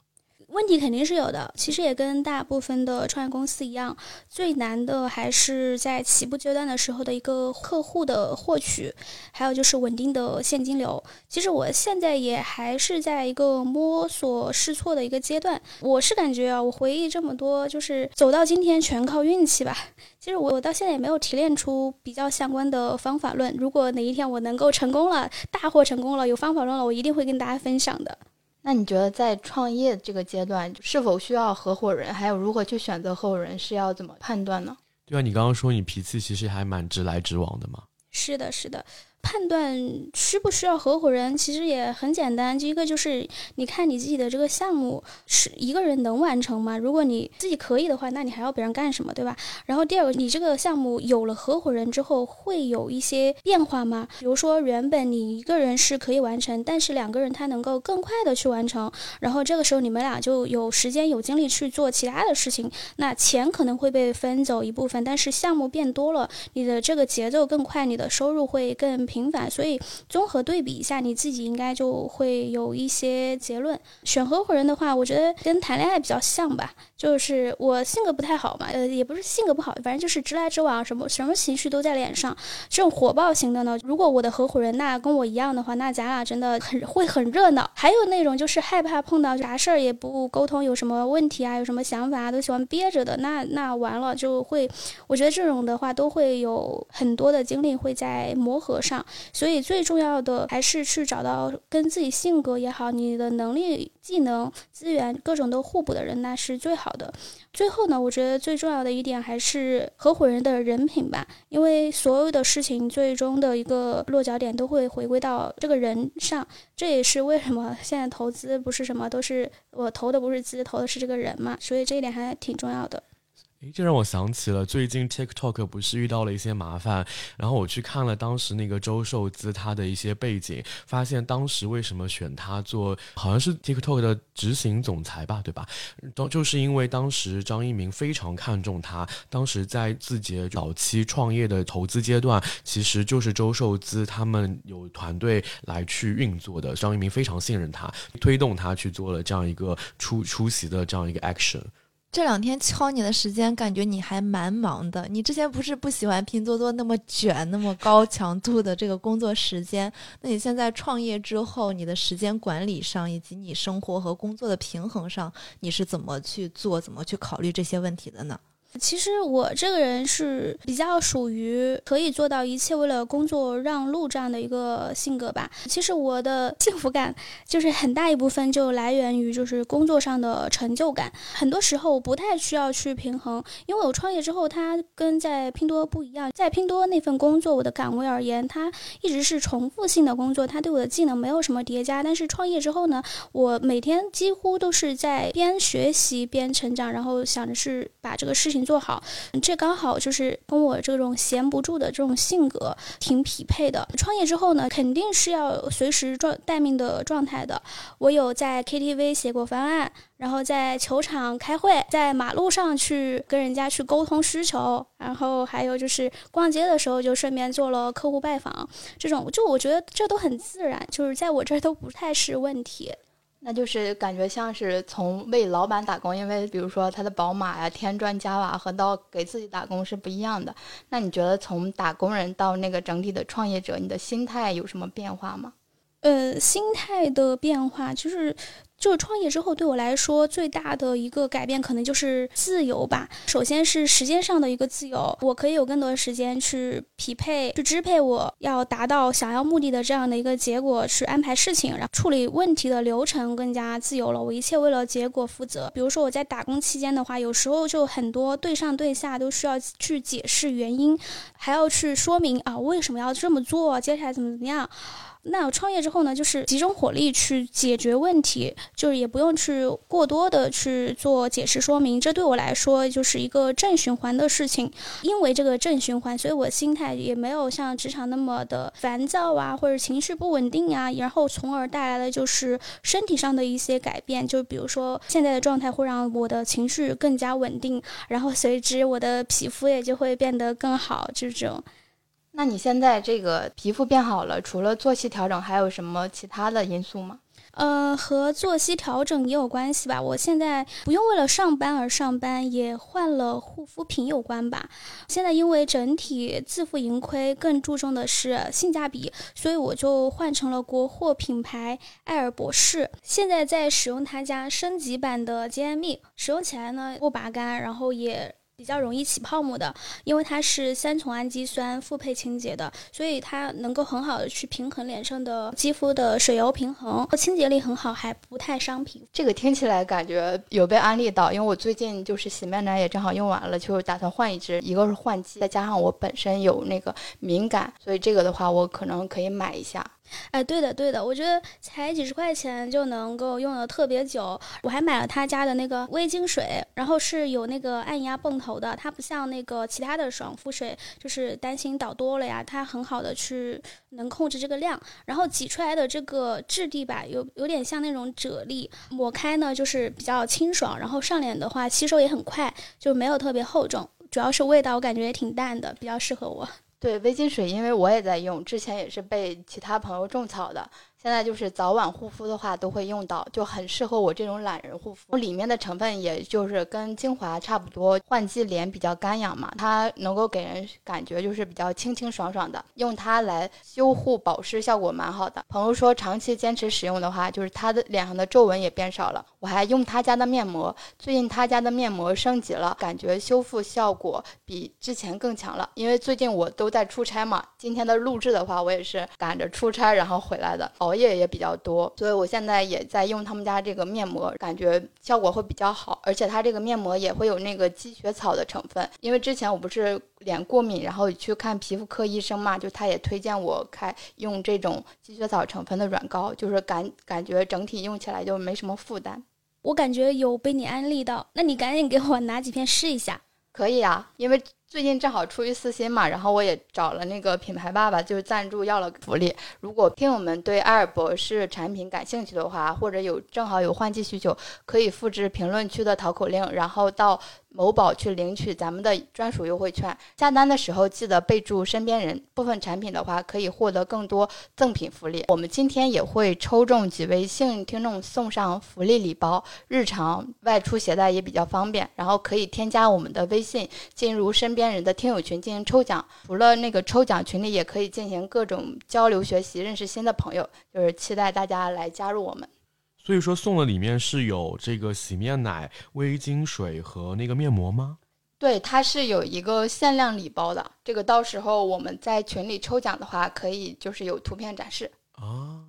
问题肯定是有的，其实也跟大部分的创业公司一样，最难的还是在起步阶段的时候的一个客户的获取，还有就是稳定的现金流。其实我现在也还是在一个摸索试错的一个阶段。我是感觉啊，我回忆这么多，就是走到今天全靠运气吧。其实我到现在也没有提炼出比较相关的方法论。如果哪一天我能够成功了，大获成功了，有方法论了，我一定会跟大家分享的。那你觉得在创业这个阶段，是否需要合伙人？还有如何去选择合伙人，是要怎么判断呢？对啊，你刚刚说你脾气其实还蛮直来直往的嘛。是的，是的。判断需不需要合伙人，其实也很简单。第一个就是，你看你自己的这个项目是一个人能完成吗？如果你自己可以的话，那你还要别人干什么，对吧？然后第二个，你这个项目有了合伙人之后，会有一些变化吗？比如说，原本你一个人是可以完成，但是两个人他能够更快的去完成，然后这个时候你们俩就有时间有精力去做其他的事情，那钱可能会被分走一部分，但是项目变多了，你的这个节奏更快，你的收入会更。频繁，所以综合对比一下，你自己应该就会有一些结论。选合伙人的话，我觉得跟谈恋爱比较像吧，就是我性格不太好嘛，呃，也不是性格不好，反正就是直来直往，什么什么情绪都在脸上。这种火爆型的呢，如果我的合伙人那跟我一样的话，那咱俩真的很会很热闹。还有那种就是害怕碰到啥事儿也不沟通，有什么问题啊，有什么想法啊都喜欢憋着的，那那完了就会，我觉得这种的话都会有很多的精力会在磨合上。所以最重要的还是去找到跟自己性格也好，你的能力、技能、资源各种都互补的人，那是最好的。最后呢，我觉得最重要的一点还是合伙人的人品吧，因为所有的事情最终的一个落脚点都会回归到这个人上。这也是为什么现在投资不是什么都是我投的不是资，投的是这个人嘛，所以这一点还挺重要的。诶，这让我想起了最近 TikTok 不是遇到了一些麻烦，然后我去看了当时那个周受资他的一些背景，发现当时为什么选他做，好像是 TikTok 的执行总裁吧，对吧？都就是因为当时张一鸣非常看重他，当时在字节早期创业的投资阶段，其实就是周受资他们有团队来去运作的，张一鸣非常信任他，推动他去做了这样一个出出席的这样一个 action。这两天敲你的时间，感觉你还蛮忙的。你之前不是不喜欢拼多多那么卷、那么高强度的这个工作时间？那你现在创业之后，你的时间管理上以及你生活和工作的平衡上，你是怎么去做、怎么去考虑这些问题的呢？其实我这个人是比较属于可以做到一切为了工作让路这样的一个性格吧。其实我的幸福感就是很大一部分就来源于就是工作上的成就感。很多时候我不太需要去平衡，因为我创业之后，它跟在拼多多不一样。在拼多多那份工作，我的岗位而言，它一直是重复性的工作，它对我的技能没有什么叠加。但是创业之后呢，我每天几乎都是在边学习边成长，然后想着是把这个事情。做好，这刚好就是跟我这种闲不住的这种性格挺匹配的。创业之后呢，肯定是要随时状待命的状态的。我有在 KTV 写过方案，然后在球场开会，在马路上去跟人家去沟通需求，然后还有就是逛街的时候就顺便做了客户拜访。这种就我觉得这都很自然，就是在我这儿都不太是问题。那就是感觉像是从为老板打工，因为比如说他的宝马呀、添砖加瓦和到给自己打工是不一样的。那你觉得从打工人到那个整体的创业者，你的心态有什么变化吗？呃，心态的变化就是。就是创业之后，对我来说最大的一个改变，可能就是自由吧。首先是时间上的一个自由，我可以有更多的时间去匹配、去支配我要达到想要目的的这样的一个结果，去安排事情，然后处理问题的流程更加自由了。我一切为了结果负责。比如说我在打工期间的话，有时候就很多对上对下都需要去解释原因，还要去说明啊为什么要这么做，接下来怎么怎么样。那我创业之后呢，就是集中火力去解决问题，就是也不用去过多的去做解释说明，这对我来说就是一个正循环的事情。因为这个正循环，所以我心态也没有像职场那么的烦躁啊，或者情绪不稳定呀，然后从而带来的就是身体上的一些改变。就比如说现在的状态会让我的情绪更加稳定，然后随之我的皮肤也就会变得更好，这种。那你现在这个皮肤变好了，除了作息调整，还有什么其他的因素吗？呃，和作息调整也有关系吧。我现在不用为了上班而上班，也换了护肤品有关吧。现在因为整体自负盈亏，更注重的是性价比，所以我就换成了国货品牌瑷尔博士。现在在使用他家升级版的洁颜蜜，使用起来呢不拔干，然后也。比较容易起泡沫的，因为它是三重氨基酸复配清洁的，所以它能够很好的去平衡脸上的肌肤的水油平衡，清洁力很好，还不太伤皮肤。这个听起来感觉有被安利到，因为我最近就是洗面奶也正好用完了，就打算换一支，一个是换季，再加上我本身有那个敏感，所以这个的话我可能可以买一下。哎，对的，对的，我觉得才几十块钱就能够用的特别久。我还买了他家的那个微晶水，然后是有那个按压泵头的，它不像那个其他的爽肤水，就是担心倒多了呀，它很好的去能控制这个量。然后挤出来的这个质地吧，有有点像那种啫喱，抹开呢就是比较清爽，然后上脸的话吸收也很快，就没有特别厚重，主要是味道我感觉也挺淡的，比较适合我。对微晶水，因为我也在用，之前也是被其他朋友种草的。现在就是早晚护肤的话都会用到，就很适合我这种懒人护肤。里面的成分也就是跟精华差不多，换季脸比较干痒嘛，它能够给人感觉就是比较清清爽爽的，用它来修护保湿效果蛮好的。朋友说长期坚持使用的话，就是他的脸上的皱纹也变少了。我还用他家的面膜，最近他家的面膜升级了，感觉修复效果比之前更强了。因为最近我都在出差嘛，今天的录制的话，我也是赶着出差然后回来的，熬夜也比较多，所以我现在也在用他们家这个面膜，感觉效果会比较好。而且它这个面膜也会有那个积雪草的成分，因为之前我不是脸过敏，然后去看皮肤科医生嘛，就他也推荐我开用这种积雪草成分的软膏，就是感感觉整体用起来就没什么负担。我感觉有被你安利到，那你赶紧给我拿几片试一下。可以啊，因为最近正好出于私心嘛，然后我也找了那个品牌爸爸，就是赞助要了福利。如果听友们对瑷尔博士产品感兴趣的话，或者有正好有换季需求，可以复制评论区的淘口令，然后到。某宝去领取咱们的专属优惠券，下单的时候记得备注身边人。部分产品的话可以获得更多赠品福利。我们今天也会抽中几位幸运听众送上福利礼包，日常外出携带也比较方便。然后可以添加我们的微信，进入身边人的听友群进行抽奖。除了那个抽奖群里，也可以进行各种交流学习，认识新的朋友。就是期待大家来加入我们。所以说送的里面是有这个洗面奶、微晶水和那个面膜吗？对，它是有一个限量礼包的。这个到时候我们在群里抽奖的话，可以就是有图片展示。啊，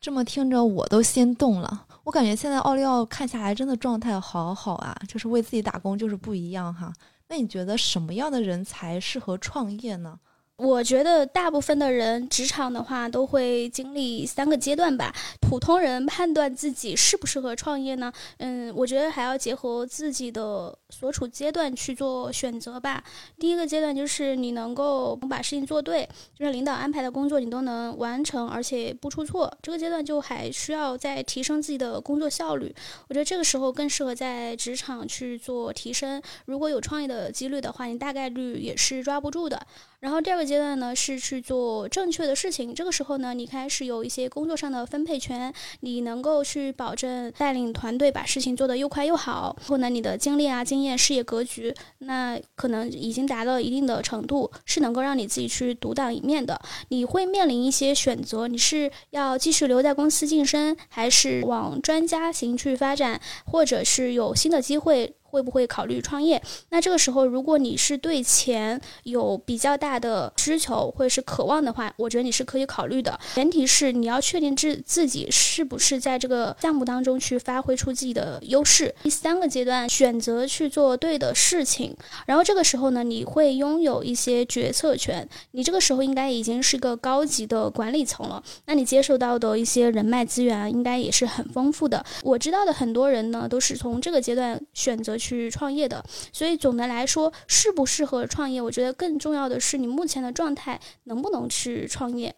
这么听着我都心动了。我感觉现在奥利奥看下来真的状态好好啊，就是为自己打工就是不一样哈。那你觉得什么样的人才适合创业呢？我觉得大部分的人职场的话都会经历三个阶段吧。普通人判断自己适不适合创业呢？嗯，我觉得还要结合自己的所处阶段去做选择吧。第一个阶段就是你能够把事情做对，就是领导安排的工作你都能完成，而且不出错。这个阶段就还需要再提升自己的工作效率。我觉得这个时候更适合在职场去做提升。如果有创业的几率的话，你大概率也是抓不住的。然后第二个阶段呢是去做正确的事情，这个时候呢你开始有一些工作上的分配权，你能够去保证带领团队把事情做得又快又好。然后呢你的经历啊、经验、事业格局，那可能已经达到一定的程度，是能够让你自己去独当一面的。你会面临一些选择，你是要继续留在公司晋升，还是往专家型去发展，或者是有新的机会？会不会考虑创业？那这个时候，如果你是对钱有比较大的需求或者是渴望的话，我觉得你是可以考虑的。前提是你要确定自自己是不是在这个项目当中去发挥出自己的优势。第三个阶段，选择去做对的事情，然后这个时候呢，你会拥有一些决策权。你这个时候应该已经是个高级的管理层了，那你接受到的一些人脉资源应该也是很丰富的。我知道的很多人呢，都是从这个阶段选择去。创业的，所以总的来说，适不适合创业，我觉得更重要的是你目前的状态能不能去创业。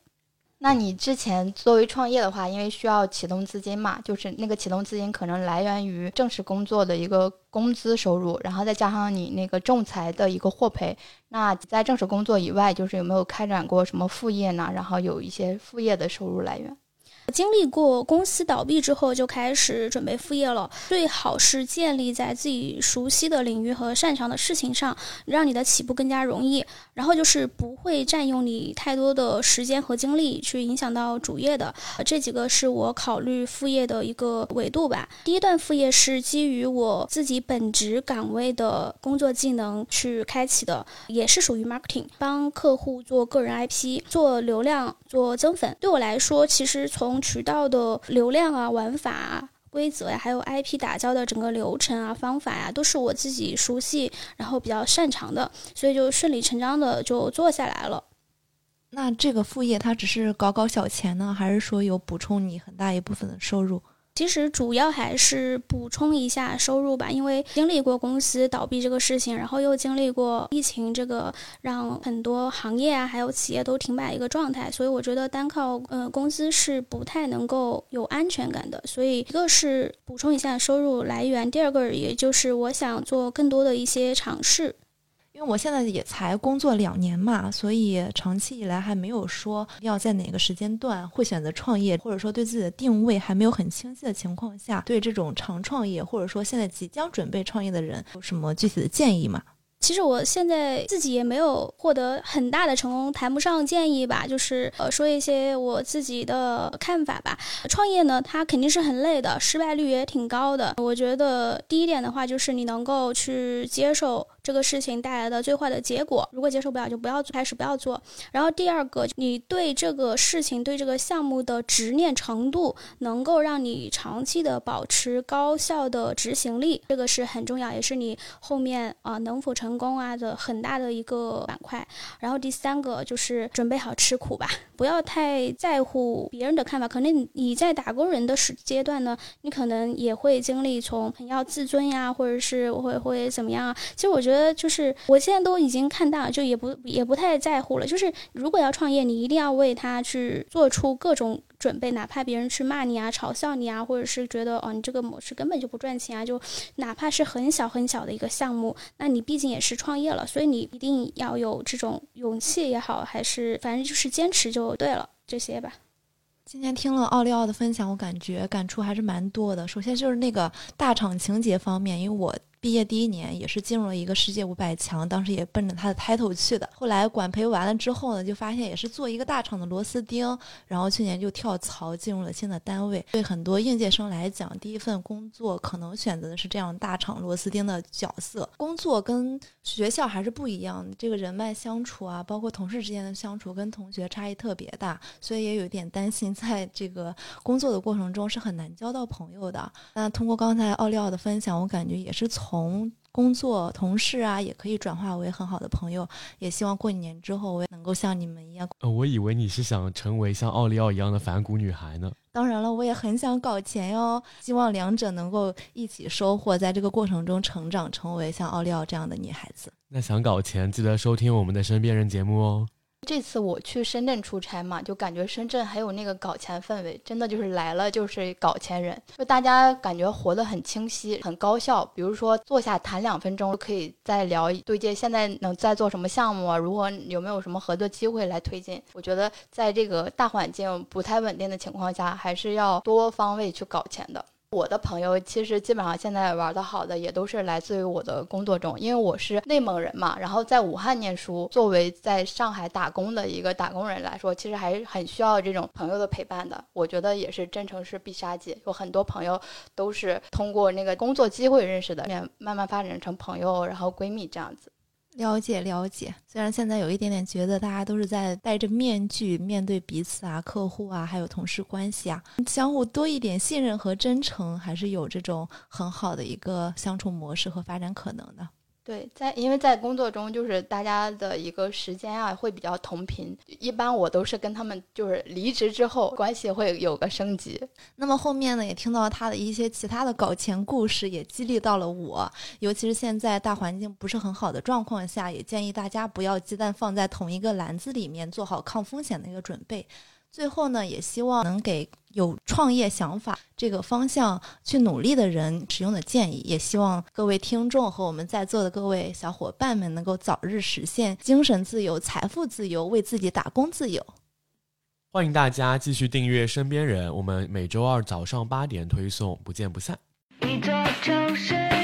那你之前作为创业的话，因为需要启动资金嘛，就是那个启动资金可能来源于正式工作的一个工资收入，然后再加上你那个仲裁的一个获赔。那在正式工作以外，就是有没有开展过什么副业呢？然后有一些副业的收入来源。经历过公司倒闭之后，就开始准备副业了。最好是建立在自己熟悉的领域和擅长的事情上，让你的起步更加容易。然后就是不会占用你太多的时间和精力，去影响到主业的。这几个是我考虑副业的一个维度吧。第一段副业是基于我自己本职岗位的工作技能去开启的，也是属于 marketing，帮客户做个人 IP，做流量，做增粉。对我来说，其实从渠道的流量啊、玩法啊、规则呀，还有 IP 打造的整个流程啊、方法呀，都是我自己熟悉，然后比较擅长的，所以就顺理成章的就做下来了。那这个副业它只是搞搞小钱呢，还是说有补充你很大一部分的收入？其实主要还是补充一下收入吧，因为经历过公司倒闭这个事情，然后又经历过疫情这个让很多行业啊还有企业都停摆一个状态，所以我觉得单靠呃工资是不太能够有安全感的。所以一个是补充一下收入来源，第二个也就是我想做更多的一些尝试。因为我现在也才工作两年嘛，所以长期以来还没有说要在哪个时间段会选择创业，或者说对自己的定位还没有很清晰的情况下，对这种常创业或者说现在即将准备创业的人有什么具体的建议吗？其实我现在自己也没有获得很大的成功，谈不上建议吧，就是呃说一些我自己的看法吧。创业呢，它肯定是很累的，失败率也挺高的。我觉得第一点的话，就是你能够去接受。这个事情带来的最坏的结果，如果接受不了，就不要做开始不要做。然后第二个，你对这个事情、对这个项目的执念程度，能够让你长期的保持高效的执行力，这个是很重要，也是你后面啊能否成功啊的很大的一个板块。然后第三个就是准备好吃苦吧，不要太在乎别人的看法。可能你在打工人的时阶段呢，你可能也会经历从很要自尊呀，或者是会会怎么样啊？其实我觉得。就是我现在都已经看大了，就也不也不太在乎了。就是如果要创业，你一定要为他去做出各种准备，哪怕别人去骂你啊、嘲笑你啊，或者是觉得哦你这个模式根本就不赚钱啊，就哪怕是很小很小的一个项目，那你毕竟也是创业了，所以你一定要有这种勇气也好，还是反正就是坚持就对了，这些吧。今天听了奥利奥的分享，我感觉感触还是蛮多的。首先就是那个大厂情节方面，因为我。毕业第一年也是进入了一个世界五百强，当时也奔着他的 title 去的。后来管培完了之后呢，就发现也是做一个大厂的螺丝钉，然后去年就跳槽进入了新的单位。对很多应届生来讲，第一份工作可能选择的是这样大厂螺丝钉的角色。工作跟学校还是不一样的，这个人脉相处啊，包括同事之间的相处，跟同学差异特别大，所以也有一点担心，在这个工作的过程中是很难交到朋友的。那通过刚才奥利奥的分享，我感觉也是从。从工作同事啊，也可以转化为很好的朋友。也希望过年之后，我也能够像你们一样。呃，我以为你是想成为像奥利奥一样的反骨女孩呢。当然了，我也很想搞钱哟。希望两者能够一起收获，在这个过程中成长，成为像奥利奥这样的女孩子。那想搞钱，记得收听我们的身边人节目哦。这次我去深圳出差嘛，就感觉深圳还有那个搞钱氛围，真的就是来了就是搞钱人，就大家感觉活得很清晰、很高效。比如说坐下谈两分钟，可以再聊对接现在能在做什么项目啊，如果有没有什么合作机会来推进。我觉得在这个大环境不太稳定的情况下，还是要多方位去搞钱的。我的朋友其实基本上现在玩的好的也都是来自于我的工作中，因为我是内蒙人嘛，然后在武汉念书，作为在上海打工的一个打工人来说，其实还是很需要这种朋友的陪伴的。我觉得也是真诚是必杀技，有很多朋友都是通过那个工作机会认识的，面慢慢发展成朋友，然后闺蜜这样子。了解了解，虽然现在有一点点觉得大家都是在戴着面具面对彼此啊，客户啊，还有同事关系啊，相互多一点信任和真诚，还是有这种很好的一个相处模式和发展可能的。对，在因为在工作中，就是大家的一个时间啊，会比较同频。一般我都是跟他们就是离职之后，关系会有个升级。那么后面呢，也听到他的一些其他的搞钱故事，也激励到了我。尤其是现在大环境不是很好的状况下，也建议大家不要鸡蛋放在同一个篮子里面，做好抗风险的一个准备。最后呢，也希望能给有创业想法这个方向去努力的人使用的建议，也希望各位听众和我们在座的各位小伙伴们能够早日实现精神自由、财富自由，为自己打工自由。欢迎大家继续订阅《身边人》，我们每周二早上八点推送，不见不散。一座城市，一